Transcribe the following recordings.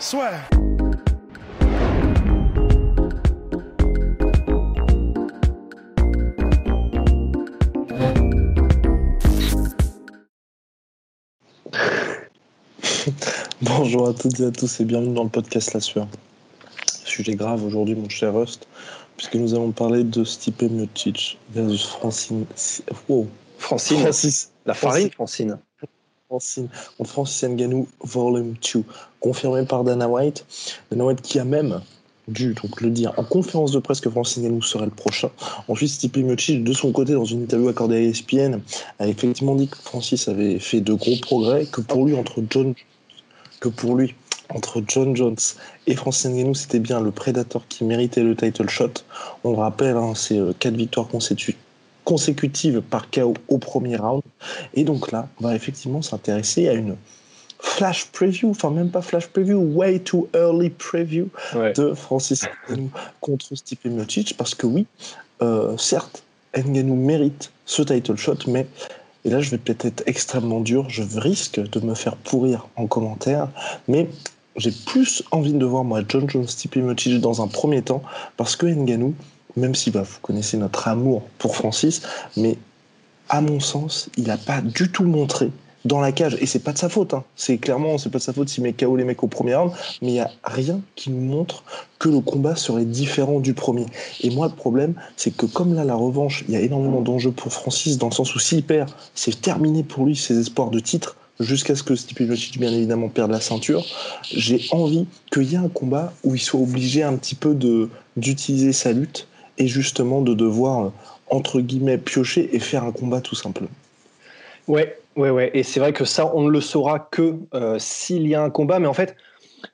Soit. Bonjour à toutes et à tous et bienvenue dans le podcast La Sueur. Sujet grave aujourd'hui, mon cher Rust, puisque nous allons parler de Stipe Miocic versus Francine. Wow. Francine. Francis. La farine, Francine. Contre Francis Ngannou, Volume 2. Confirmé par Dana White. Dana White qui a même dû donc le dire en conférence de presse que Francis Ngannou serait le prochain. Ensuite, Stipe Miocic, de son côté, dans une interview accordée à ESPN, a effectivement dit que Francis avait fait de gros progrès, que pour lui, entre John que pour lui, entre John Jones et Francis Ngannou, c'était bien le prédateur qui méritait le title shot. On le rappelle, hein, c'est euh, quatre victoires consécu- consécutives par KO au premier round. Et donc là, on va effectivement s'intéresser à une flash preview, enfin même pas flash preview, way too early preview Ouais. de Francis Ngannou contre Stipe Miocic, parce que oui, euh, certes, Ngannou mérite ce title shot, mais et là je vais peut-être être extrêmement dur, je risque de me faire pourrir en commentaire, mais j'ai plus envie de voir moi John Jones Stipe Miocic dans un premier temps, parce que Ngannou, même si bah, vous connaissez notre amour pour Francis, mais à mon sens, il n'a pas du tout montré dans la cage, et c'est pas de sa faute, hein. c'est clairement, c'est pas de sa faute s'il met KO les mecs au premier round, mais il n'y a rien qui nous montre que le combat serait différent du premier. Et moi, le problème, c'est que comme là, la revanche, il y a énormément d'enjeux pour Francis, dans le sens où s'il perd, c'est terminé pour lui ses espoirs de titre, jusqu'à ce que Stipe Miocic, bien évidemment, perde la ceinture. J'ai envie qu'il y ait un combat où il soit obligé un petit peu d'utiliser sa lutte, et justement de devoir, euh, entre guillemets, piocher et faire un combat tout simplement. Ouais, ouais, ouais. Et c'est vrai que ça, on ne le saura que euh, s'il y a un combat. Mais en fait,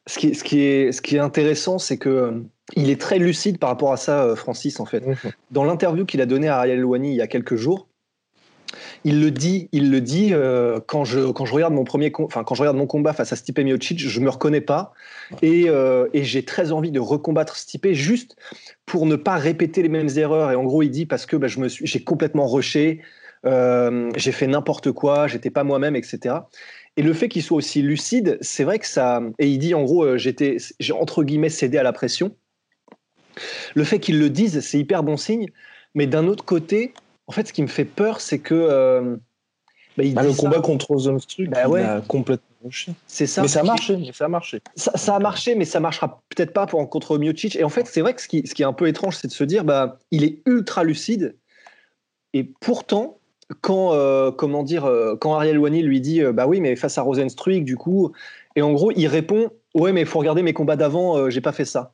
ce qui, ce qui, est, ce qui est intéressant, c'est que euh, il est très lucide par rapport à ça, euh, Francis, en fait. Dans l'interview qu'il a donnée à Ariel Louani il y a quelques jours, il le dit, il le dit euh, quand je quand je regarde mon premier, quand je regarde mon combat face à Stipe Miocic, je me reconnais pas et, euh, et j'ai très envie de recombattre Stipe juste pour ne pas répéter les mêmes erreurs. Et en gros, il dit parce que bah, j'ai complètement rushé, euh, j'ai fait n'importe quoi, j'étais pas moi-même, etc. Et le fait qu'il soit aussi lucide, c'est vrai que ça. Et il dit en gros, j'étais, j'ai entre guillemets cédé à la pression. Le fait qu'il le dise, c'est hyper bon signe. Mais d'un autre côté, en fait, ce qui me fait peur, c'est que. euh, bah, il Bah, le ça, combat contre Zomstruck, Bah ouais. a complètement c'est ça. Mais ça a marché, mais ça a marché. Ça, ça a marché, mais ça marchera peut-être pas pour, contre Miocic. Et en fait, c'est vrai que ce qui, ce qui est un peu étrange, c'est de se dire, bah, il est ultra lucide. Et pourtant, quand, euh, comment dire, euh, quand Ariel Wani lui dit, bah oui, mais face à Rosenstruik, du coup, et en gros, il répond, ouais, mais il faut regarder mes combats d'avant, euh, j'ai pas fait ça.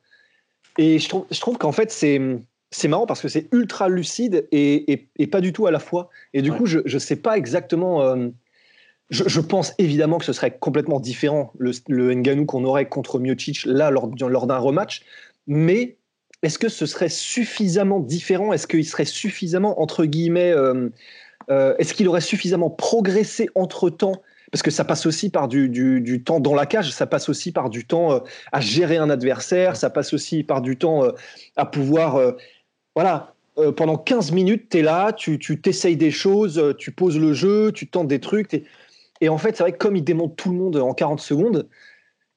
Et je trouve, je trouve qu'en fait, c'est. C'est marrant parce que c'est ultra lucide et, et, et pas du tout à la fois. Et du Ouais. coup, je ne sais pas exactement. euh, je, je pense évidemment que ce serait complètement différent le, le Ngannou qu'on aurait contre Miocic là lors, lors d'un rematch. Mais est-ce que ce serait suffisamment différent? Est-ce qu'il serait suffisamment entre guillemets euh, euh, Est-ce qu'il aurait suffisamment progressé entre temps parce que ça passe aussi par du, du, du temps dans la cage, ça passe aussi par du temps euh, à gérer un adversaire, ça passe aussi par du temps euh, à pouvoir, euh, voilà, euh, pendant 15 minutes, tu es là, tu t'essayes des choses, euh, tu poses le jeu, tu tentes des trucs. Et en fait, c'est vrai que comme il démonte tout le monde en 40 secondes,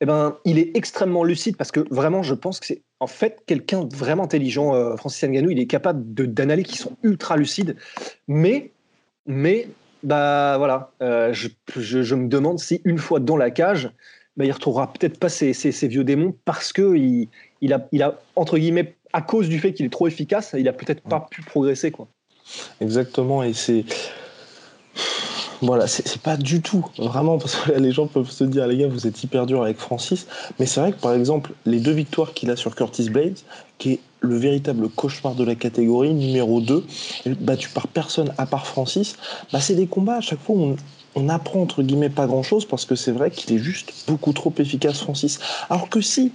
eh ben, il est extrêmement lucide parce que vraiment, je pense que c'est en fait quelqu'un vraiment intelligent. euh, Francis Ngannou, il est capable de- d'analyses qui sont ultra lucides. Mais, mais bah voilà, je, me demande si une fois dans la cage, bah, il retrouvera peut-être pas ses vieux démons parce que il, il a, il a entre guillemets à cause du fait qu'il est trop efficace, il a peut-être pas pu progresser quoi. Exactement, et c'est. Voilà, c'est pas du tout, vraiment, parce que là, les gens peuvent se dire, les gars, vous êtes hyper dur avec Francis. Mais c'est vrai que, par exemple, les deux victoires qu'il a sur Curtis Blades, qui est le véritable cauchemar de la catégorie, numéro 2, battu par personne à part Francis, bah, c'est des combats, à chaque fois, on, on apprend entre guillemets pas grand chose parce que c'est vrai qu'il est juste beaucoup trop efficace, Francis. Alors que si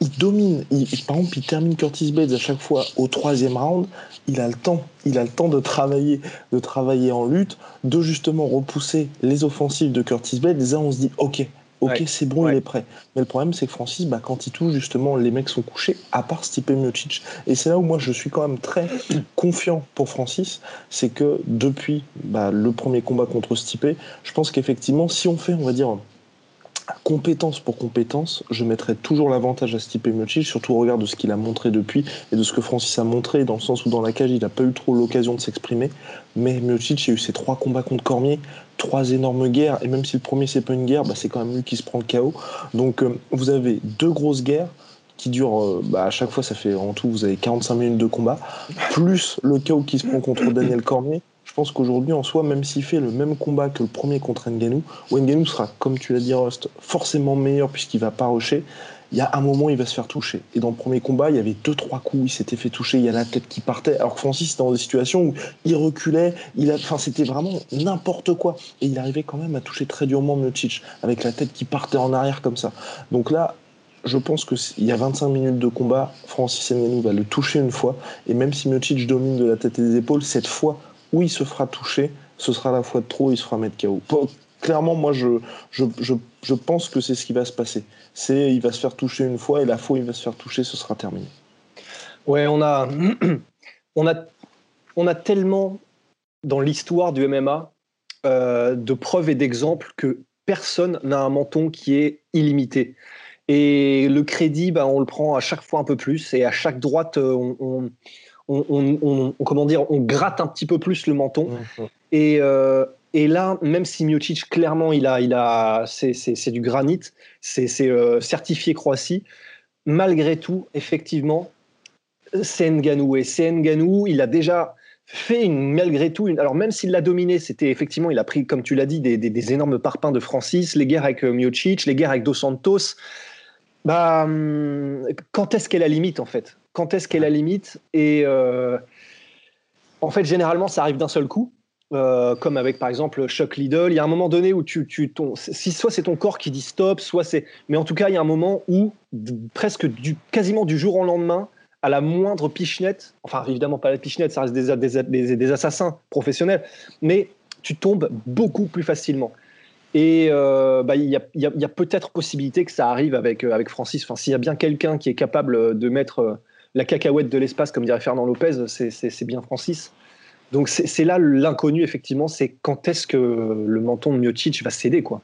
il domine, par exemple, il termine Curtis Blades à chaque fois au troisième round, il a le temps, il a le temps de travailler, de travailler en lutte, de justement repousser les offensives de Curtis Blades. Là, on se dit, ok, ok, c'est bon, il est prêt. Mais le problème, c'est que Francis, bah, quand il touche, justement, les mecs sont couchés, à part Stipe Miocic. Et c'est là où moi, je suis quand même très confiant pour Francis, c'est que depuis bah, le premier combat contre Stipe, je pense qu'effectivement, si on fait, on va dire, compétence pour compétence, je mettrai toujours l'avantage à Stipe Miocic, surtout au regard de ce qu'il a montré depuis et de ce que Francis a montré, dans le sens où dans la cage, il n'a pas eu trop l'occasion de s'exprimer. Mais Miocic a eu ses trois combats contre Cormier, trois énormes guerres, et même si le premier c'est pas une guerre, bah, c'est quand même lui qui se prend le chaos. Donc euh, vous avez deux grosses guerres qui durent, euh, bah, à chaque fois ça fait en tout, vous avez 45 minutes de combat, plus le chaos qui se prend contre Daniel Cormier je pense qu'aujourd'hui, en soi, même s'il fait le même combat que le premier contre Nganou, où Nganou sera, comme tu l'as dit, Rust, forcément meilleur puisqu'il va pas rusher, il y a un moment, il va se faire toucher. Et dans le premier combat, il y avait deux, trois coups, il s'était fait toucher, il y a la tête qui partait. Alors que Francis, c'était dans des situations où il reculait, il a, enfin, c'était vraiment n'importe quoi. Et il arrivait quand même à toucher très durement Miocic, avec la tête qui partait en arrière comme ça. Donc là, je pense qu'il y a 25 minutes de combat, Francis Ngannou va le toucher une fois. Et même si Miocic domine de la tête et des épaules, cette fois, où il se fera toucher, ce sera la fois de trop, il se fera mettre KO. Clairement, moi, je, je, je, pense que c'est ce qui va se passer. C'est, il va se faire toucher une fois, et la fois où il va se faire toucher, ce sera terminé. Ouais, on a, on a, on a tellement dans l'histoire du MMA euh, de preuves et d'exemples que personne n'a un menton qui est illimité. Et le crédit, bah, on le prend à chaque fois un peu plus, et à chaque droite, euh, on on, comment dire, on gratte un petit peu plus le menton. Mmh. Euh, et, là, même si Miocic, clairement, il a, il a, c'est du granit, c'est euh, certifié Croatie, malgré tout, effectivement, c'est Nganou. Et c'est Nganou, il a déjà fait une, malgré tout, une, alors même s'il l'a dominé, c'était effectivement, il a pris, comme tu l'as dit, des, énormes parpaings de Francis, les guerres avec euh, Miocic, les guerres avec Dos Santos. Bah, hum, quand est-ce qu'est la limite en fait? Quand est-ce qu'est la limite Et euh, en fait, généralement, ça arrive d'un seul coup. Euh, comme avec par exemple Chuck Liddell, il y a un moment donné où tu, tu ton, si soit c'est ton corps qui dit stop, soit c'est, mais en tout cas il y a un moment où presque du, quasiment du jour au lendemain, à la moindre pichenette, enfin évidemment pas la pichenette, ça reste des, des, des, assassins professionnels, mais tu tombes beaucoup plus facilement. Et euh, bah, il y a, y a peut-être possibilité que ça arrive avec, avec Francis. Enfin, s'il y a bien quelqu'un qui est capable de mettre la cacahuète de l'espace, comme dirait Fernand Lopez, c'est bien Francis. Donc c'est là l'inconnu, effectivement, c'est quand est-ce que le menton de Miocic va céder, quoi.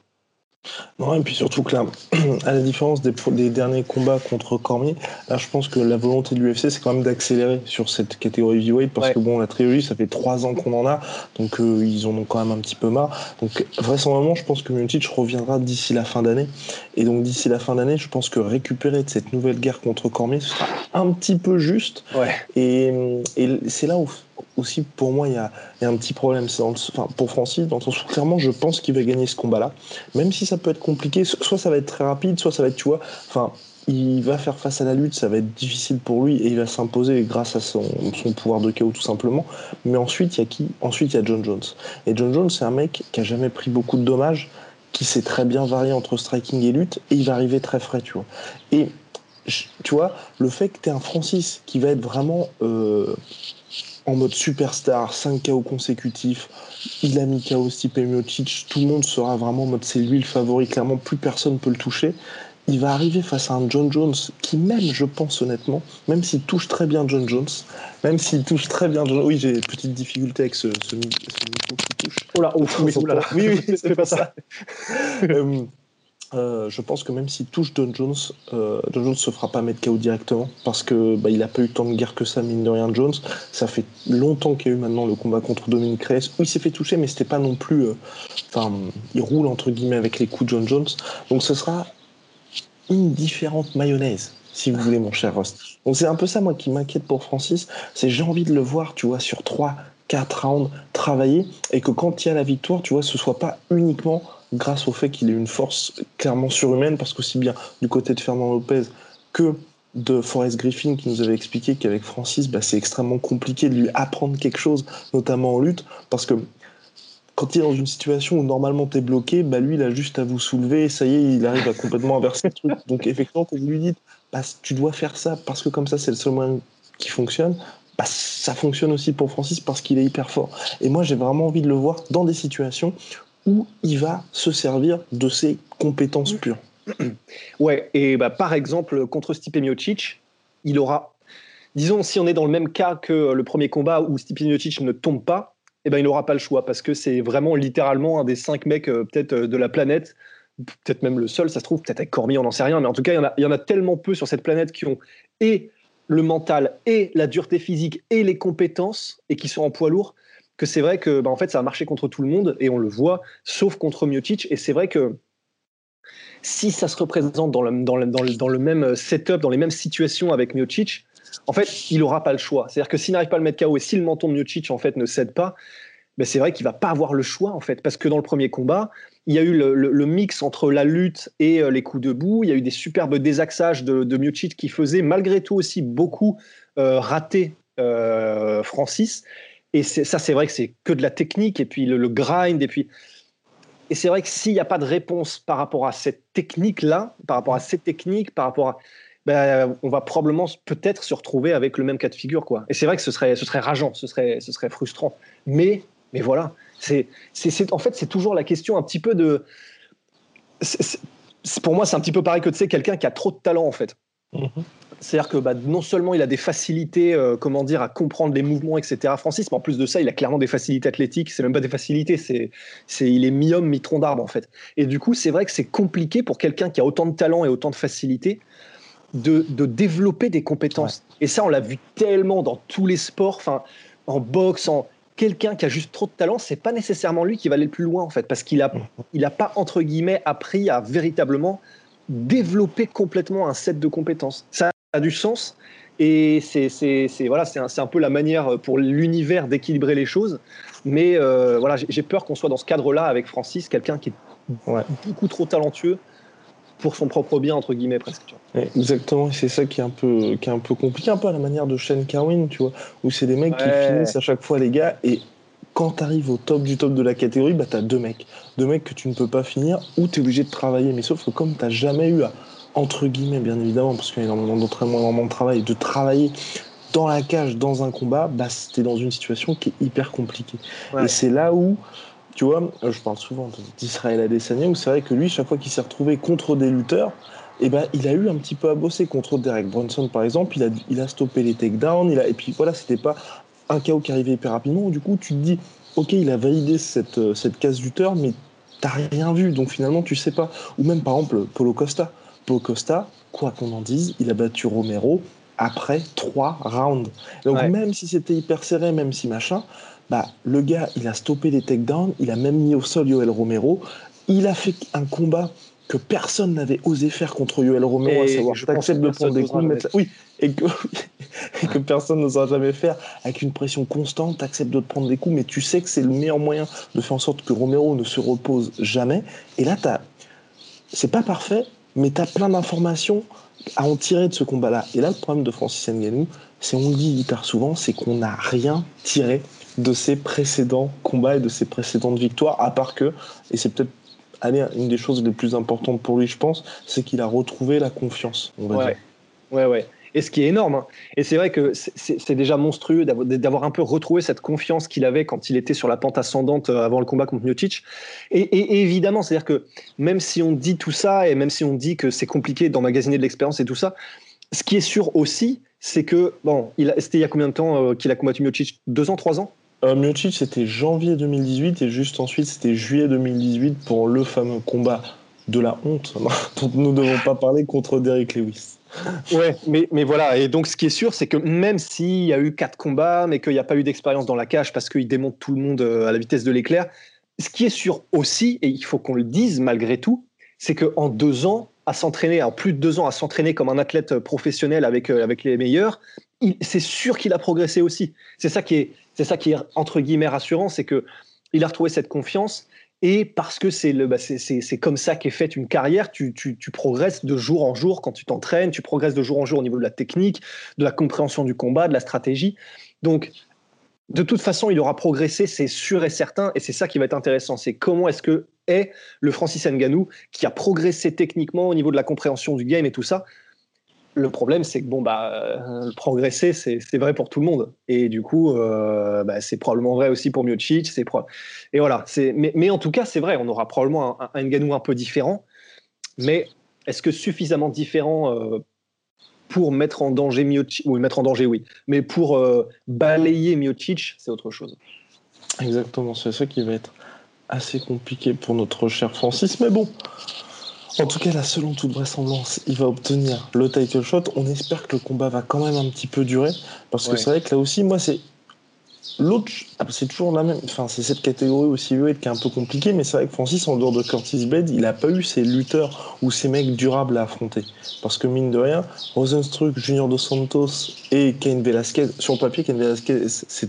Non, et puis surtout que là, à la différence des, des, derniers combats contre Cormier, là je pense que la volonté de l'UFC c'est quand même d'accélérer sur cette catégorie heavyweight parce que bon, la trilogie ça fait trois ans qu'on en a, donc euh, ils en ont quand même un petit peu marre. Donc vraisemblablement, je pense que Miocic reviendra d'ici la fin d'année. Et donc d'ici la fin d'année, je pense que récupérer de cette nouvelle guerre contre Cormier, ce sera un petit peu juste. Ouais. Et, et c'est là où aussi, pour moi, il y a, un petit problème. enfin, pour Francis, dans sens clairement, je pense qu'il va gagner ce combat-là. Même si ça peut être compliqué, soit ça va être très rapide, soit ça va être, tu vois, enfin, il va faire face à la lutte, ça va être difficile pour lui et il va s'imposer grâce à son, pouvoir de chaos tout simplement. Mais ensuite, il y a qui? Ensuite, il y a John Jones. Et John Jones, c'est un mec qui a jamais pris beaucoup de dommages, qui sait très bien varier entre striking et lutte et il va arriver très frais, tu vois. Et tu vois, le fait que tu es un Francis qui va être vraiment euh, en mode superstar, 5 KO consécutifs, il a mis KO Stipe Miocic, tout le monde sera vraiment en mode c'est lui le favori, clairement plus personne peut le toucher. Il va arriver face à un John Jones qui même, je pense honnêtement, même s'il touche très bien John Jones, même s'il touche très bien John Oui, j'ai une petite difficulté avec ce, ce, micro qui touche. Oh là, oh, oui, oh là, oui, oui, c'est pas ça. Euh, je pense que même s'il touche Don Jones, euh, Don Jones se fera pas mettre KO directement parce que bah, il a pas eu tant de guerre que ça mine de rien Jones. Ça fait longtemps qu'il y a eu maintenant le combat contre Dominic Reyes où il s'est fait toucher mais c'était pas non plus. Euh, enfin, il roule entre guillemets avec les coups de John Jones. Donc ce sera une différente mayonnaise si vous voulez mon cher Rost. Donc c'est un peu ça moi qui m'inquiète pour Francis, c'est j'ai envie de le voir tu vois sur 3 4 rounds travailler et que quand il y a la victoire tu vois ce soit pas uniquement grâce au fait qu'il ait une force clairement surhumaine, parce qu'aussi bien du côté de Fernand Lopez que de Forrest Griffin qui nous avait expliqué qu'avec Francis, bah, c'est extrêmement compliqué de lui apprendre quelque chose, notamment en lutte, parce que quand il est dans une situation où normalement tu es bloqué, bah lui, il a juste à vous soulever, et ça y est, il arrive à complètement inverser le truc. Donc effectivement, quand vous lui dites, bah, tu dois faire ça parce que comme ça, c'est le seul moyen qui fonctionne, bah, ça fonctionne aussi pour Francis parce qu'il est hyper fort. Et moi, j'ai vraiment envie de le voir dans des situations où il va se servir de ses compétences pures. Ouais, et bah, par exemple, contre Stipe Miocic, il aura, disons, si on est dans le même cas que le premier combat où Stipe Miocic ne tombe pas, eh ben, il n'aura pas le choix parce que c'est vraiment littéralement un des cinq mecs euh, peut-être euh, de la planète, peut-être même le seul, ça se trouve, peut-être avec Cormier, on n'en sait rien, mais en tout cas, il y, en a, y en a tellement peu sur cette planète qui ont et le mental et la dureté physique et les compétences et qui sont en poids lourd que c'est vrai que bah, en fait ça a marché contre tout le monde et on le voit sauf contre Miocic et c'est vrai que si ça se représente dans le, dans le, dans le, dans le même setup, dans les mêmes situations avec Miocic, en fait, il n'aura pas le choix. C'est-à-dire que s'il n'arrive pas à le mettre KO et si le menton de Miocic en fait ne cède pas, ben c'est vrai qu'il va pas avoir le choix en fait, parce que dans le premier combat, il y a eu le, mix entre la lutte et euh, les coups debout. Il y a eu des superbes désaxages de, de Miocic qui faisaient malgré tout aussi beaucoup euh, rater euh, Francis. Et ça, c'est vrai que c'est que de la technique et puis le, grind et puis. Et c'est vrai que s'il n'y a pas de réponse par rapport à cette technique-là, par rapport à cette technique, par rapport à, ben, on va probablement peut-être se retrouver avec le même cas de figure, quoi. Et c'est vrai que ce serait, ce serait rageant, ce serait, ce serait frustrant. Mais, mais voilà, c'est, c'est, en fait, c'est toujours la question un petit peu de. pour moi, c'est un petit peu pareil que tu sais, quelqu'un qui a trop de talent, en fait. Mm-hmm. C'est-à-dire que bah, non seulement il a des facilités, euh, comment dire, à comprendre les mouvements, etc. Francis, mais en plus de ça, il a clairement des facilités athlétiques. C'est même pas des facilités, c'est, c'est il est mi-homme, mi-tronc d'arbre en fait. Et du coup, c'est vrai que c'est compliqué pour quelqu'un qui a autant de talent et autant de facilité de, de développer des compétences. Et ça, on l'a vu tellement dans tous les sports, enfin, en boxe, en quelqu'un qui a juste trop de talent, c'est pas nécessairement lui qui va aller le plus loin en fait, parce qu'il a, il a pas entre guillemets appris à véritablement développer complètement un set de compétences. Ça a du sens et c'est voilà, c'est un, un, peu la manière pour l'univers d'équilibrer les choses. Mais euh, voilà, j'ai peur qu'on soit dans ce cadre-là avec Francis, quelqu'un qui est beaucoup trop talentueux pour son propre bien entre guillemets presque. Exactement, c'est ça qui est un peu qui est un peu compliqué, un peu à la manière de Shane Carwin, tu vois, où c'est des mecs qui finissent à chaque fois les gars et quand tu arrives au top du top de la catégorie, bah, tu as deux mecs. Deux mecs que tu ne peux pas finir ou tu es obligé de travailler. Mais sauf que comme tu n'as jamais eu à, entre guillemets, bien évidemment, parce qu'il y a énormément d'entraînement, énormément de travail, de travailler dans la cage, dans un combat, bah, es dans une situation qui est hyper compliquée. Et c'est là où, tu vois, je parle souvent d'Israël Adesanya, où c'est vrai que lui, chaque fois qu'il s'est retrouvé contre des lutteurs, eh ben, il a eu un petit peu à bosser contre Derek Brunson, par exemple. Il a, il a stoppé les takedowns. Il a, et puis voilà, c'était pas un chaos qui arrivait hyper rapidement. Du coup, tu te dis, ok, il a validé cette, euh, cette case turn, mais t'as rien vu, donc finalement, tu sais pas. Ou même, par exemple, Polo Costa. Polo Costa, quoi qu'on en dise, il a battu Romero après trois rounds. Donc même si c'était hyper serré, même si machin, bah, le gars, il a stoppé les takedowns, il a même mis au sol Yoel Romero, il a fait un combat que personne n'avait osé faire contre Yoel Romero, à savoir t'acceptes de prendre des coups, oui, et que, et que personne n'osera jamais faire avec une pression constante, t'acceptes de te prendre des coups, mais tu sais que c'est le meilleur moyen de faire en sorte que Romero ne se repose jamais. Et là, t'as, c'est pas parfait, mais t'as plein d'informations à en tirer de ce combat-là. Et là, le problème de Francis Ngannou, c'est on le dit hyper souvent, c'est qu'on n'a rien tiré de ses précédents combats et de ses précédentes victoires, à part que, et c'est peut-être allez, une des choses les plus importantes pour lui, je pense, c'est qu'il a retrouvé la confiance. On va ouais. Dire. ouais, ouais. Et ce qui est énorme. Hein. Et c'est vrai que c'est déjà monstrueux d'avoir un peu retrouvé cette confiance qu'il avait quand il était sur la pente ascendante euh, avant le combat contre Miocic. Et, évidemment, c'est-à-dire que même si on dit tout ça et même si on dit que c'est compliqué d'emmagasiner de l'expérience et tout ça, ce qui est sûr aussi, c'est que, bon, c'était il y a combien de temps euh, qu'il a combattu Miocic? Deux ans, trois ans? Euh, Miocic, c'était janvier 2018 et juste ensuite, c'était juillet 2018 pour le fameux combat de la honte dont nous ne devons pas parler contre Derek Lewis. Ouais, mais, mais voilà. Et donc, ce qui est sûr, c'est que même s'il y a eu quatre combats, mais qu'il n'y a pas eu d'expérience dans la cage parce qu'il démonte tout le monde euh, à la vitesse de l'éclair, ce qui est sûr aussi, et il faut qu'on le dise malgré tout, c'est qu'en deux ans, à s'entraîner, en plus de deux ans, à s'entraîner comme un athlète professionnel avec, euh, avec les meilleurs, c'est sûr qu'il a progressé aussi. C'est ça qui est, ça qui est entre guillemets rassurant, c'est que il a retrouvé cette confiance et parce que c'est bah comme ça qu'est faite une carrière. Tu, tu, tu, progresses de jour en jour quand tu t'entraînes, tu progresses de jour en jour au niveau de la technique, de la compréhension du combat, de la stratégie. Donc de toute façon, il aura progressé, c'est sûr et certain, et c'est ça qui va être intéressant. C'est comment est-ce que est le Francis Nganou qui a progressé techniquement au niveau de la compréhension du game et tout ça. Le problème, c'est que bon, bah, euh, progresser, c'est vrai pour tout le monde. Et du coup, euh, bah, c'est probablement vrai aussi pour Miocic. Et voilà. Mais, mais en tout cas, c'est vrai, on aura probablement un, un Nganou un peu différent. Mais est-ce que suffisamment différent euh, pour mettre en danger Miocic Oui, mettre en danger, oui. Mais pour balayer Miocic, c'est autre chose. Exactement, c'est ça qui va être assez compliqué pour notre cher Francis. Mais bon, en tout cas, là, selon toute vraisemblance, il va obtenir le title shot. On espère que le combat va quand même un petit peu durer. Parce que c'est vrai que là aussi, moi, c'est. L'autre, c'est toujours la même. Enfin, c'est cette catégorie aussi qui est un peu compliquée, mais c'est vrai que Francis, en dehors de Curtis Blade, il n'a pas eu ces lutteurs ou ces mecs durables à affronter. Parce que mine de rien, Rosenstruck, Junior Dos Santos et Cain Velasquez, sur le papier, Cain Velasquez, c'est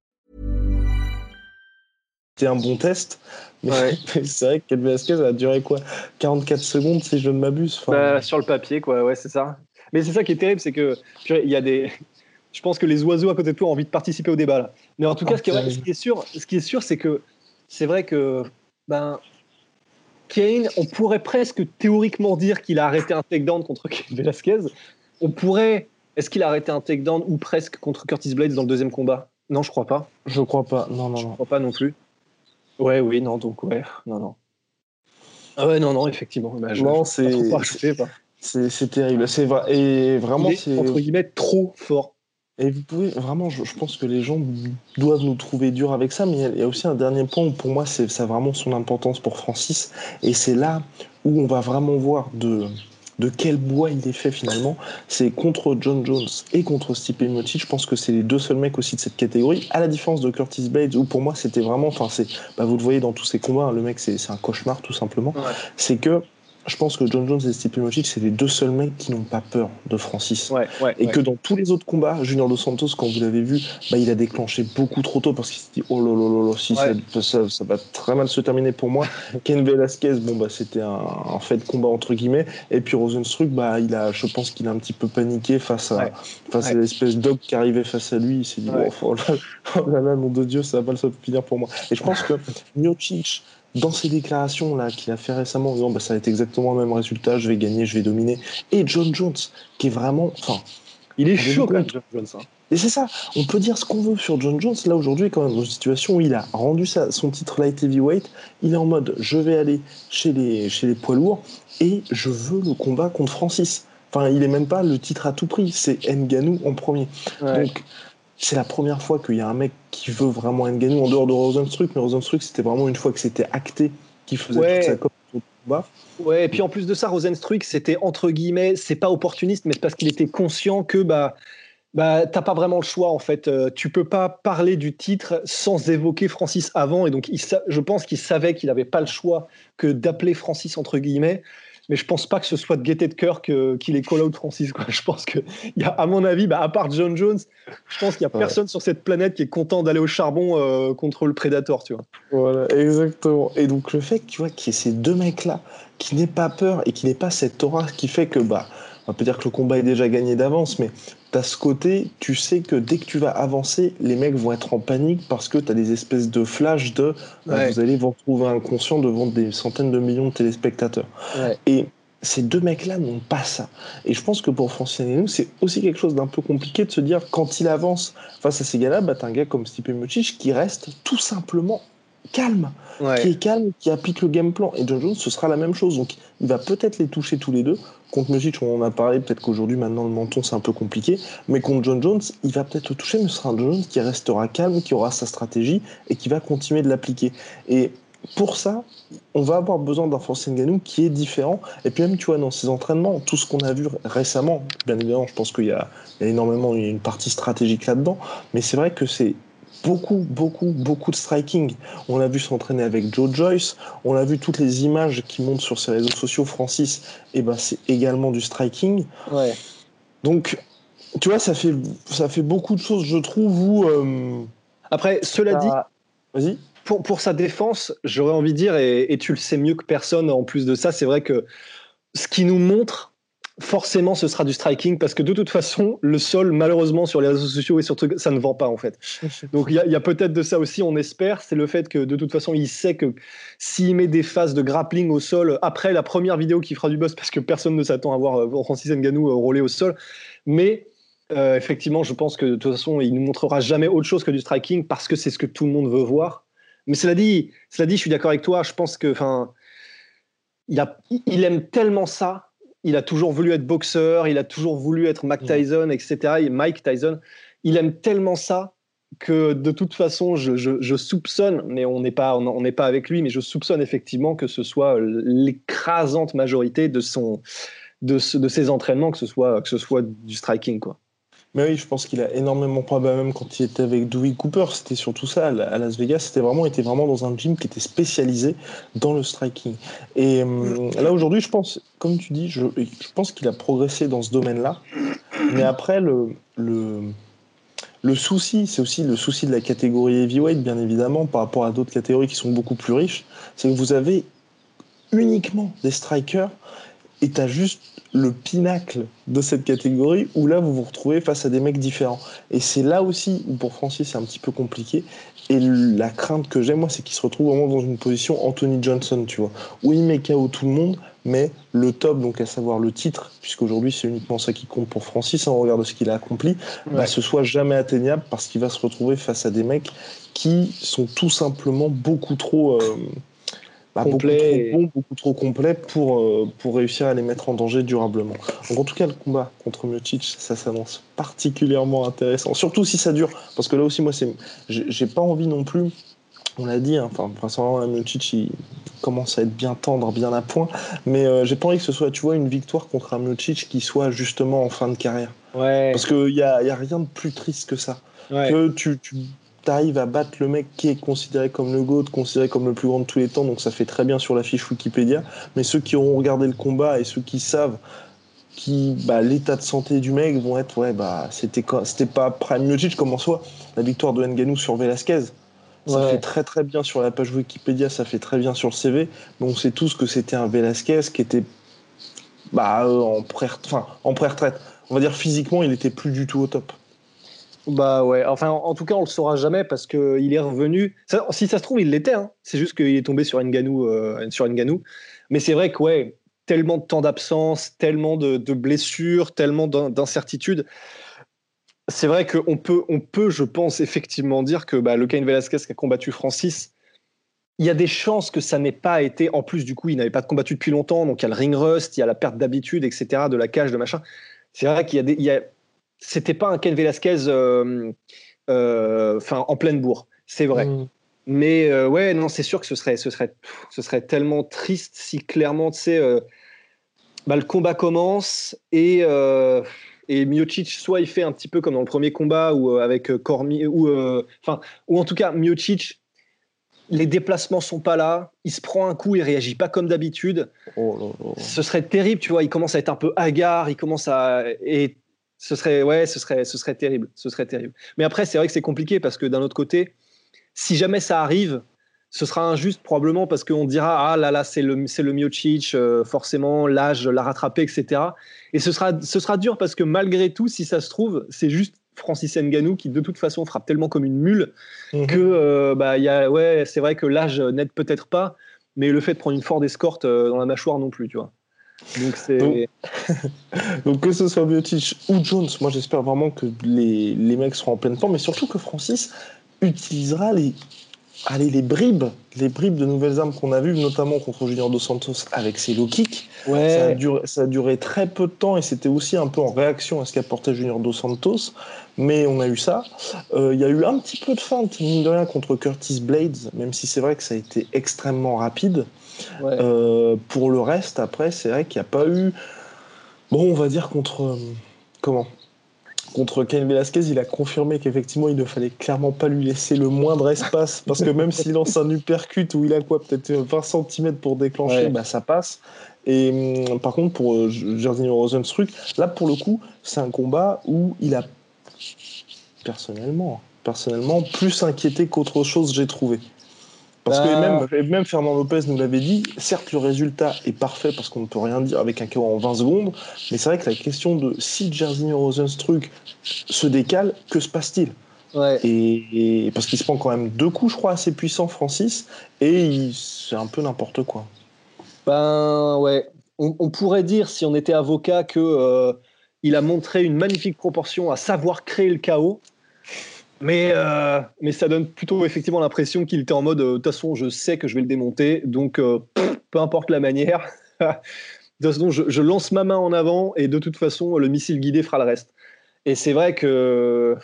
C'était un bon test. Mais, c'est vrai que Velasquez a duré quoi 44 secondes si je ne m'abuse. Bah, sur le papier, quoi, ouais, c'est ça. Mais c'est ça qui est terrible, c'est que il y a des. Je pense que les oiseaux à côté de toi ont envie de participer au débat là. Mais en tout cas, ce, qui est, ce, qui est, sûr, ce qui est sûr, c'est que c'est vrai que ben Kane, on pourrait presque théoriquement dire qu'il a arrêté un takedown contre Velasquez. On pourrait. Est-ce qu'il a arrêté un takedown ou presque contre Curtis Blades dans le deuxième combat? Non, je crois pas. Je crois pas. Non, non, je non. crois pas non plus. Ouais, oui, non, donc ouais, non, non. Ah ouais, non, non, effectivement. Bah, non, c'est c'est terrible, c'est vrai et vraiment c'est entre guillemets trop fort. Et vous pouvez vraiment, je, pense que les gens doivent nous trouver dur avec ça, mais il y, a aussi un dernier point où pour moi c'est ça a vraiment son importance pour Francis, et c'est là où on va vraiment voir de de quel bois il est fait finalement, c'est contre John Jones et contre Stipe Miocic. Je pense que c'est les deux seuls mecs aussi de cette catégorie, à la différence de Curtis Blades, où pour moi c'était vraiment, enfin c'est, bah, vous le voyez dans tous ces combats, hein, le mec c'est un cauchemar tout simplement. C'est que je pense que John Jones et Stipe Miocic, c'est les deux seuls mecs qui n'ont pas peur de Francis. et que dans tous les autres combats, Junior Dos Santos, quand vous l'avez vu, bah, il a déclenché beaucoup trop tôt parce qu'il s'est dit oh là là là, si ça, ça, va très mal se terminer pour moi. Ken Velasquez, bon bah c'était un, fait de combat entre guillemets. Et puis Rosenstruck, bah il a, je pense qu'il a un petit peu paniqué face à face à l'espèce d'og qui arrivait face à lui. Il s'est dit oh, oh, là, oh, là, là, nom de Dieu, ça va pas le finir pour moi. Et je pense que Miocic dans ses déclarations là qu'il a fait récemment, en disant bah, ça va être exactement le même résultat, je vais gagner, je vais dominer. Et John Jones, qui est vraiment, enfin, il est chaud quand John Jones. Hein. Et c'est ça, on peut dire ce qu'on veut sur John Jones. Là aujourd'hui, quand même dans une situation où il a rendu son titre light heavyweight, il est en mode je vais aller chez les, chez les poids lourds et je veux le combat contre Francis. Enfin, il est même pas le titre à tout prix, c'est Nganou en premier. Donc c'est la première fois qu'il y a un mec qui veut vraiment Nganou en dehors de Rosenstruck, mais Rosenstruck, c'était vraiment une fois que c'était acté qu'il faisait ouais. toute sa combat. Ouais, et puis en plus de ça, Rosenstruck, c'était entre guillemets, c'est pas opportuniste, mais c'est parce qu'il était conscient que bah, bah t'as pas vraiment le choix en fait. Euh, tu peux pas parler du titre sans évoquer Francis avant, et donc il, je pense qu'il savait qu'il avait pas le choix que d'appeler Francis entre guillemets mais je pense pas que ce soit de gaieté de cœur qu'il est call out Francis. Quoi. Je pense que, y a, à mon avis, bah, à part John Jones, je pense qu'il y a personne sur cette planète qui est content d'aller au charbon euh, contre le Predator, tu vois. Voilà, exactement. Et donc le fait, tu vois, qu'il y ait ces deux mecs-là, qui n'aient pas peur et qui n'aient pas cette aura qui fait que, bah, on peut dire que le combat est déjà gagné d'avance, mais tu as ce côté, tu sais que dès que tu vas avancer, les mecs vont être en panique parce que tu as des espèces de flashs de euh, vous allez vous retrouver inconscient devant des centaines de millions de téléspectateurs. Et ces deux mecs-là n'ont pas ça. Et je pense que pour Francis Ngannou, c'est aussi quelque chose d'un peu compliqué de se dire quand il avance face à ces gars-là, bah, as un gars comme Stipe Miocic qui reste tout simplement calme, qui est calme, qui applique le game plan. Et John Jones, ce sera la même chose. Donc, il va peut-être les toucher tous les deux. Contre Miocic, on en a parlé, peut-être qu'aujourd'hui, maintenant, le menton, c'est un peu compliqué. Mais contre John Jones, il va peut-être le toucher, mais ce sera un John Jones qui restera calme, qui aura sa stratégie et qui va continuer de l'appliquer. Et pour ça, on va avoir besoin d'un Francis Ngannou qui est différent. Et puis même, tu vois, dans ses entraînements, tout ce qu'on a vu récemment, bien évidemment, je pense qu'il y, a énormément une partie stratégique là-dedans, mais c'est vrai que c'est beaucoup, beaucoup, beaucoup de striking. On l'a vu s'entraîner avec Joe Joyce, on l'a vu toutes les images qui montent sur ses réseaux sociaux, Francis, et eh ben c'est également du striking. Ouais. Donc, tu vois, ça fait, ça fait beaucoup de choses, je trouve, où... Euh, Après, cela dit... Vas-y pour, pour, sa défense, j'aurais envie de dire, et, tu le sais mieux que personne en plus de ça, c'est vrai que ce qui nous montre, forcément, ce sera du striking parce que de toute façon, le sol, malheureusement, sur les réseaux sociaux et sur truc, ça ne vend pas en fait. Donc il y a, peut-être de ça aussi, on espère. C'est le fait que de toute façon, il sait que s'il met des phases de grappling au sol après la première vidéo qui fera du buzz, parce que personne ne s'attend à voir euh, Francis Ngannou euh, rouler au sol, mais euh, effectivement, je pense que de toute façon, il ne montrera jamais autre chose que du striking parce que c'est ce que tout le monde veut voir. Mais cela dit, cela dit, je suis d'accord avec toi. Je pense que, enfin, il, il aime tellement ça. Il a toujours voulu être boxeur. Il a toujours voulu être Mike Tyson, etc. Mike Tyson. Il aime tellement ça que de toute façon, je, soupçonne, mais on n'est pas, on n'est pas avec lui, mais je soupçonne effectivement que ce soit l'écrasante majorité de son, de, de ses entraînements, que ce soit, que ce soit du striking, quoi. Mais oui, je pense qu'il a énormément pas même quand il était avec Dewey Cooper, c'était surtout ça à Las Vegas, c'était vraiment était vraiment dans un gym qui était spécialisé dans le striking. Et hum, là aujourd'hui, je pense, comme tu dis, je, pense qu'il a progressé dans ce domaine-là. Mais après le souci, c'est aussi le souci de la catégorie heavyweight, bien évidemment, par rapport à d'autres catégories qui sont beaucoup plus riches, c'est que vous avez uniquement des strikers et tu as juste le pinacle de cette catégorie où là vous vous retrouvez face à des mecs différents. Et c'est là aussi où pour Francis c'est un petit peu compliqué. Et la crainte que j'ai moi c'est qu'il se retrouve vraiment dans une position Anthony Johnson, tu vois, où il met KO tout le monde, mais le top, donc à savoir le titre, puisqu'aujourd'hui c'est uniquement ça qui compte pour Francis, en regard de ce qu'il a accompli, bah, ce soit jamais atteignable parce qu'il va se retrouver face à des mecs qui sont tout simplement beaucoup trop... Euh, bah, beaucoup trop bon, beaucoup trop complet pour, euh, pour réussir à les mettre en danger durablement. Donc en tout cas, le combat contre Miocic, ça s'annonce particulièrement intéressant, surtout si ça dure, parce que là aussi, moi, c'est, j'ai pas envie non plus, on l'a dit, hein, enfin, principalement la Miocic, il commence à être bien tendre, bien à point, mais euh, j'ai pas envie que ce soit, tu vois, une victoire contre un Miocic qui soit justement en fin de carrière. Ouais. Parce qu'il y a, y a rien de plus triste que ça. Que tu, tu t'arrives à battre le mec qui est considéré comme le GOAT, considéré comme le plus grand de tous les temps, donc ça fait très bien sur la fiche Wikipédia. Mais ceux qui auront regardé le combat et ceux qui savent qui bah, l'état de santé du mec vont être ouais bah c'était c'était pas Prime Miocic comme en soi. La victoire de Nganou sur Velasquez ça fait très très bien sur la page Wikipédia ça fait très bien sur le CV mais on sait tous que c'était un Velasquez qui était bah, euh, en pré enfin en pré-retraite. On va dire physiquement il était plus du tout au top bah ouais, enfin en, tout cas on le saura jamais parce qu'il est revenu. si ça se trouve il l'était, hein. c'est juste qu'il est tombé sur Nganou, euh, sur Nganou. Mais c'est vrai que ouais, tellement de temps d'absence, tellement de, blessures, tellement d'incertitudes. C'est vrai qu'on peut, on peut, je pense effectivement dire que bah, le Cain Velasquez qui a combattu Francis, il y a des chances que ça n'ait pas été. En plus, du coup, il n'avait pas combattu depuis longtemps, donc il y a le ring rust, il y a la perte d'habitude, etc., de la cage, de machin. C'est vrai qu'il y a des, y a, c'était pas un Ken Velasquez euh, euh, enfin en pleine bourre, c'est vrai. Mm. Mais euh, ouais, non, c'est sûr que ce serait, ce, serait, ce serait tellement triste si clairement, tu sais, bah, le combat commence et, et Miocic, soit il fait un petit peu comme dans le premier combat ou avec Cormier, ou, enfin, ou en tout cas, Miocic, les déplacements sont pas là, il se prend un coup, il réagit pas comme d'habitude. Oh ce serait terrible, tu vois, il commence à être un peu hagard, il commence à. Et ce serait, ouais, ce serait, ce serait terrible. Ce serait terrible. Mais après, c'est vrai que c'est compliqué parce que d'un autre côté, si jamais ça arrive, ce sera injuste probablement parce qu'on dira ah là là c'est le c'est le Miocic euh, forcément l'âge l'a rattrapé etc et ce sera ce sera dur parce que malgré tout si ça se trouve c'est juste Francis Ngannou qui de toute façon frappe tellement comme une mule mhm. que euh, bah y a ouais c'est vrai que l'âge n'aide peut-être pas mais le fait de prendre une Ford Escort euh, dans la mâchoire non plus tu vois Donc, que ce soit Biotic ou Jones, moi j'espère vraiment que les, les, mecs seront en pleine forme, mais surtout que Francis utilisera les, allez, les bribes, les bribes de nouvelles armes qu'on a vues, notamment contre Junior Dos Santos avec ses low kicks. Ouais. Ça, a duré, ça a duré très peu de temps et c'était aussi un peu en réaction à ce qu'apportait Junior Dos Santos. Mais on a eu ça. Euh, Il y a eu un petit peu de feinte, mine de rien, contre Curtis Blades, même si c'est vrai que ça a été extrêmement rapide. Ouais. Euh, pour le reste, après, c'est vrai qu'il n'y a pas eu. Bon, on va dire contre. euh, comment? Contre Ken Velasquez, il a confirmé qu'effectivement, il ne fallait clairement pas lui laisser le moindre espace, parce que même s'il lance un uppercut où il a quoi, peut-être 20 cm pour déclencher, Ouais. bah, ça passe. Et hum, par contre, pour euh, Rosenstruck, là, pour le coup, c'est un combat où il a personnellement, personnellement, plus inquiété qu'autre chose, j'ai trouvé. Parce que Bah. même, Fernand Lopez nous l'avait dit, certes le résultat est parfait parce qu'on ne peut rien dire avec un KO en 20 secondes, mais c'est vrai que la question de si Jairzinho Rosenstruck se décale, que se passe-t-il? Ouais. et, et- parce qu'il se prend quand même deux coups, je crois, assez puissants, Francis, et c'est un peu n'importe quoi. Ben ouais, on, on pourrait dire si on était avocat que euh, il a montré une magnifique proportion à savoir créer le chaos, mais euh, mais ça donne plutôt effectivement l'impression qu'il était en mode euh, de toute façon je sais que je vais le démonter, donc euh, peu importe la manière, de toute façon je, lance ma main en avant et de toute façon le missile guidé fera le reste. Et c'est vrai que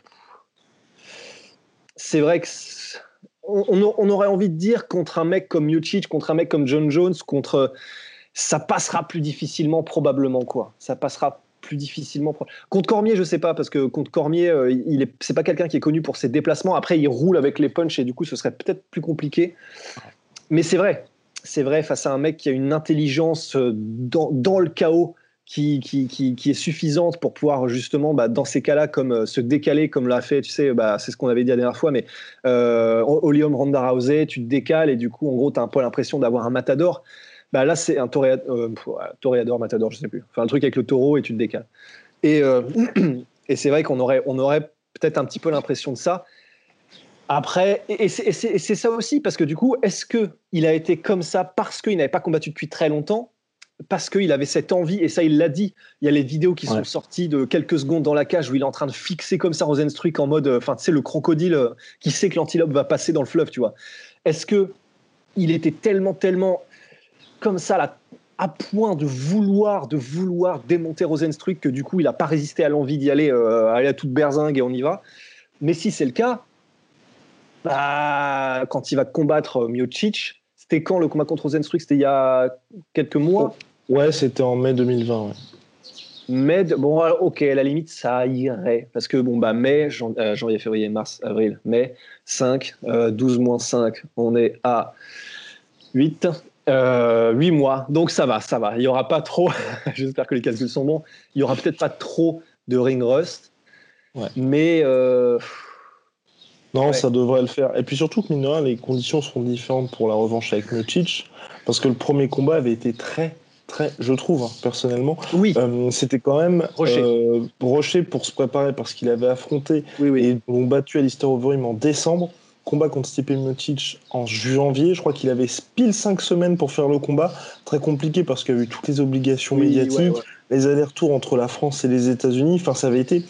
c'est vrai que c'est- on, on- on aurait envie de dire contre un mec comme Miocic, contre un mec comme John Jones, contre ça passera plus difficilement probablement quoi. Ça passera plus difficilement. Contre Cormier, je sais pas parce que contre Cormier, euh, il est c'est pas quelqu'un qui est connu pour ses déplacements. Après, il roule avec les punches et du coup, ce serait peut-être plus compliqué. Mais c'est vrai, c'est vrai face à un mec qui a une intelligence euh, dans, dans le chaos qui, qui, qui, qui est suffisante pour pouvoir justement, bah, dans ces cas-là, comme euh, se décaler, comme l'a fait, tu sais, bah, c'est ce qu'on avait dit la dernière fois, mais euh, Olium Ronda Rousey, tu te décales et du coup, en gros, tu as un peu l'impression d'avoir un matador. Bah, là, c'est un toréador, euh, ouais, toréador, matador, je sais plus. Enfin, un truc avec le taureau et tu te décales. Et, euh, et c'est vrai qu'on aurait, on aurait peut-être un petit peu l'impression de ça. Après, et, et c'est- ça aussi, parce que du coup, est-ce que il a été comme ça parce qu'il n'avait pas combattu depuis très longtemps? Parce qu'il avait cette envie, et ça il l'a dit, il y a les vidéos qui sont sorties de quelques secondes dans la cage où il est en train de fixer comme ça Rosenstruck en mode, euh, enfin tu sais, le crocodile euh, qui sait que l'antilope va passer dans le fleuve, tu vois. Est-ce que il était tellement, tellement comme ça, là, à point de vouloir, de vouloir démonter Rosenstruck que du coup il n'a pas résisté à l'envie d'y aller, euh, aller à toute berzingue et on y va. Mais si c'est le cas, bah, quand il va combattre euh, Miocic, c'était quand le combat contre Rosenstruck? C'était il y a quelques mois? Ouais, c'était en mai 2020. ouais. Mai, de- bon, alors, ok, à la limite, ça irait. Parce que, bon, bah, mai, jan- euh, janvier, février, mars, avril, mai, 5, euh, 12 moins 5, on est à 8, euh, 8 mois. Donc, ça va, ça va. Il n'y aura pas trop, j'espère que les calculs sont bons, il n'y aura peut-être pas trop de ring rust. Ouais. Mais, euh, Non, Ouais. ça devrait le faire. Et puis surtout que, mine les conditions seront différentes pour la revanche avec Miocic, parce que le premier combat avait été très, très, je trouve, hein, personnellement, oui, euh, c'était quand même Rocher. euh, Rocher pour se préparer, parce qu'il avait affronté oui, oui. et ont battu Alistair Overeem en décembre. Combat contre Stipe Miocic en janvier. Je crois qu'il avait pile 5 semaines pour faire le combat. Très compliqué parce qu'il y a eu toutes les obligations Oui, médiatiques, ouais, ouais. les allers-retours entre la France et les États-Unis. Enfin, ça avait été,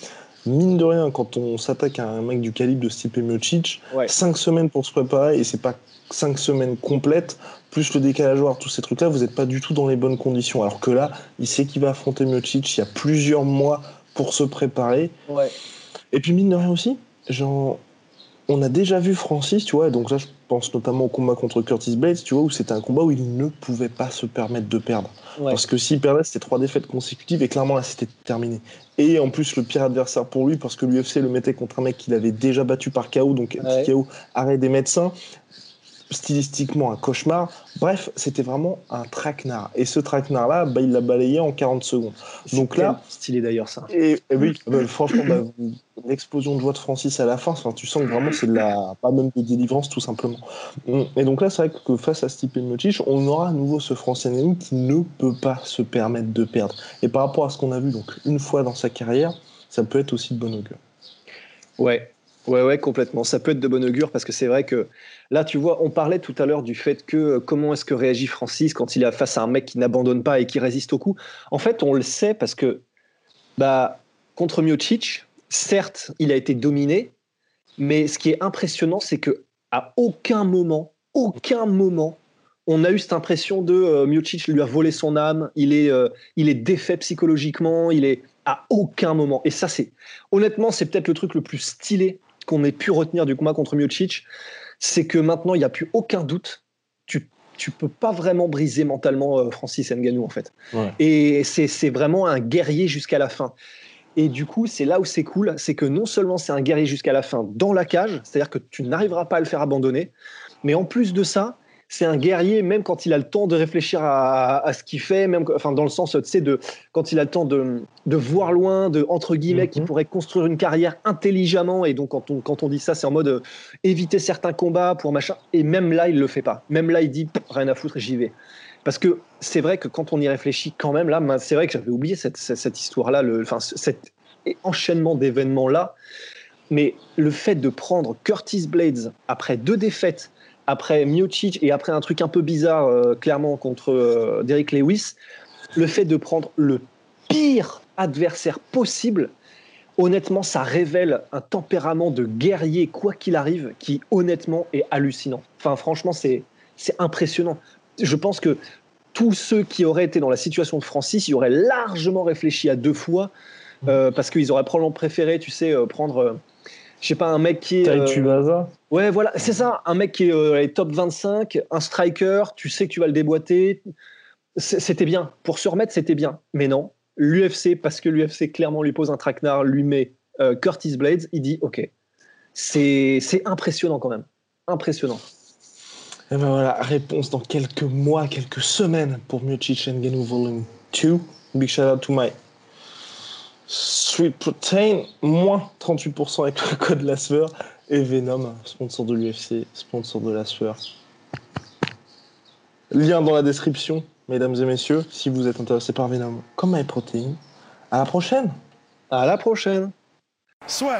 mine de rien, quand on s'attaque à un mec du calibre de Stipe Miocic, Ouais. 5 semaines pour se préparer et c'est pas 5 semaines complètes, plus le décalage horaire, tous ces trucs-là, vous n'êtes pas du tout dans les bonnes conditions. Alors que là, il sait qu'il va affronter Miocic il y a plusieurs mois pour se préparer. Et puis mine de rien aussi, genre, on a déjà vu Francis, tu vois, donc là je pense notamment au combat contre Curtis Blades, tu vois, où c'était un combat où il ne pouvait pas se permettre de perdre. Ouais. Parce que s'il perdait, c'était trois défaites consécutives et clairement là c'était terminé. Et en plus le pire adversaire pour lui, parce que l'UFC le mettait contre un mec qu'il avait déjà battu par KO, donc Ouais. KO, arrêt des médecins, stylistiquement un cauchemar. Bref, c'était vraiment un traquenard. Et ce traquenard-là, bah, il l'a balayé en 40 secondes. Donc C'est là- stylé d'ailleurs ça. Et, et oui, bah, franchement, bah, l'explosion de joie de Francis à la fin, enfin, tu sens que vraiment c'est de la, pas même de délivrance tout simplement. Et donc là, c'est vrai que face à Stipe Miocic, on aura à nouveau ce Français Ngannou qui ne peut pas se permettre de perdre. Et par rapport à ce qu'on a vu donc une fois dans sa carrière, ça peut être aussi de bon augure. Ouais, ouais, ouais, complètement. Ça peut être de bon augure parce que c'est vrai que là, tu vois, on parlait tout à l'heure du fait que euh, comment est-ce que réagit Francis quand il est face à un mec qui n'abandonne pas et qui résiste au coup. En fait, on le sait parce que bah, contre Miocic, certes, il a été dominé, mais ce qui est impressionnant, c'est que à aucun moment, aucun moment, on a eu cette impression de euh, Miocic lui a volé son âme, il est, euh, il est défait psychologiquement, il est à aucun moment. Et ça, c'est honnêtement, c'est peut-être le truc le plus stylé qu'on ait pu retenir du combat contre Miocic, c'est que maintenant, il n'y a plus aucun doute. Tu tu peux pas vraiment briser mentalement euh, Francis Ngannou en fait. Et c'est vraiment un guerrier jusqu'à la fin. Et du coup, c'est là où c'est cool, c'est que non seulement c'est un guerrier jusqu'à la fin dans la cage, c'est-à-dire que tu n'arriveras pas à le faire abandonner, mais en plus de ça, c'est un guerrier même quand il a le temps de réfléchir à, ce qu'il fait, même enfin dans le sens tu sais de quand il a le temps de, voir loin, de entre guillemets, qui mhm. pourrait construire une carrière intelligemment. Et donc quand on quand on dit ça, c'est en mode euh, éviter certains combats pour machin. Et même là, il le fait pas. Même là, il dit rien à foutre, j'y vais. Parce que c'est vrai que quand on y réfléchit quand même là, c'est vrai que j'avais oublié cette, cette, histoire-là, le, enfin cet enchaînement d'événements là. Mais le fait de prendre Curtis Blades après deux défaites après Miocic et après un truc un peu bizarre, euh, clairement, contre euh, Derek Lewis, le fait de prendre le pire adversaire possible, honnêtement, ça révèle un tempérament de guerrier, quoi qu'il arrive, qui honnêtement est hallucinant. Enfin, franchement, c'est impressionnant. Je pense que tous ceux qui auraient été dans la situation de Francis, ils auraient largement réfléchi à deux fois, euh, parce qu'ils auraient probablement préféré, tu sais, prendre je sais pas, un mec qui est. Euh... Ouais, voilà, c'est ça. Un mec qui est euh, top 25, un striker, tu sais que tu vas le déboîter. C'était bien. Pour se remettre, c'était bien. Mais non, l'UFC, parce que l'UFC clairement lui pose un traquenard, lui met euh, Curtis Blades, il dit OK. C'est impressionnant quand même. Impressionnant. Et ben voilà, réponse dans quelques mois, quelques semaines pour Miocic Ngannou Volume 2. Big shout out to my Sweet Protein, moins 38% avec le code la Et Venom, sponsor de l'UFC, sponsor de la Lien dans la description, mesdames et messieurs, si vous êtes intéressés par Venom comme MyProtein. À la prochaine. À la prochaine. Soit